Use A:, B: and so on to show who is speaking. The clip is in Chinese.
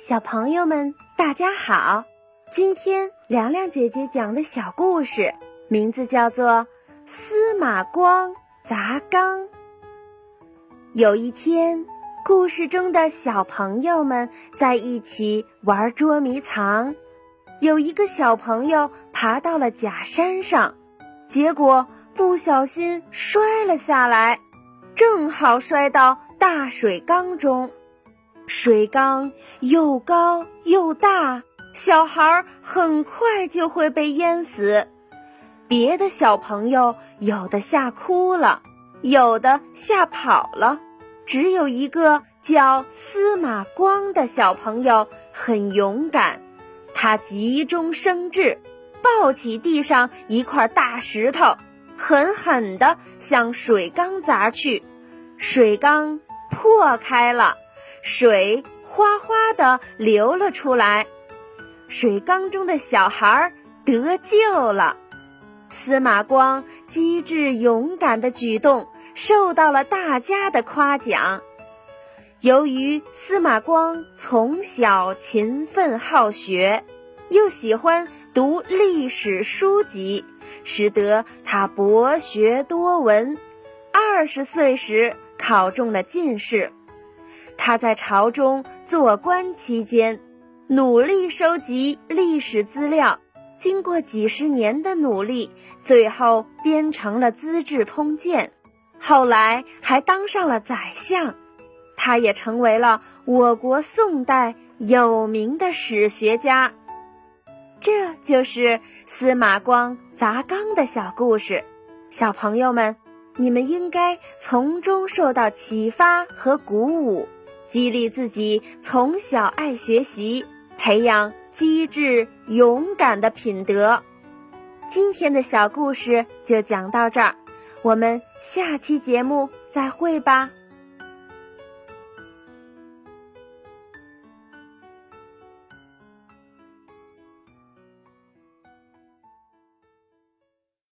A: 小朋友们，大家好！今天凉凉姐姐讲的小故事名字叫做《司马光砸缸》。有一天，故事中的小朋友们在一起玩捉迷藏，有一个小朋友爬到了假山上，结果不小心摔了下来，正好摔到大水缸中。水缸又高又大，小孩很快就会被淹死。别的小朋友有的吓哭了，有的吓跑了，只有一个叫司马光的小朋友很勇敢。他急中生智，抱起地上一块大石头，狠狠地向水缸砸去，水缸破开了。水哗哗地流了出来，水缸中的小孩得救了。司马光机智勇敢的举动受到了大家的夸奖。由于司马光从小勤奋好学，又喜欢读历史书籍，使得他博学多闻。二十岁时考中了进士。他在朝中做官期间，努力收集历史资料，经过几十年的努力，最后编成了《资治通鉴》，后来还当上了宰相。他也成为了我国宋代有名的史学家。这就是司马光砸缸的小故事，小朋友们，你们应该从中受到启发和鼓舞。激励自己从小爱学习，培养机智勇敢的品德。今天的小故事就讲到这儿，我们下期节目再会吧。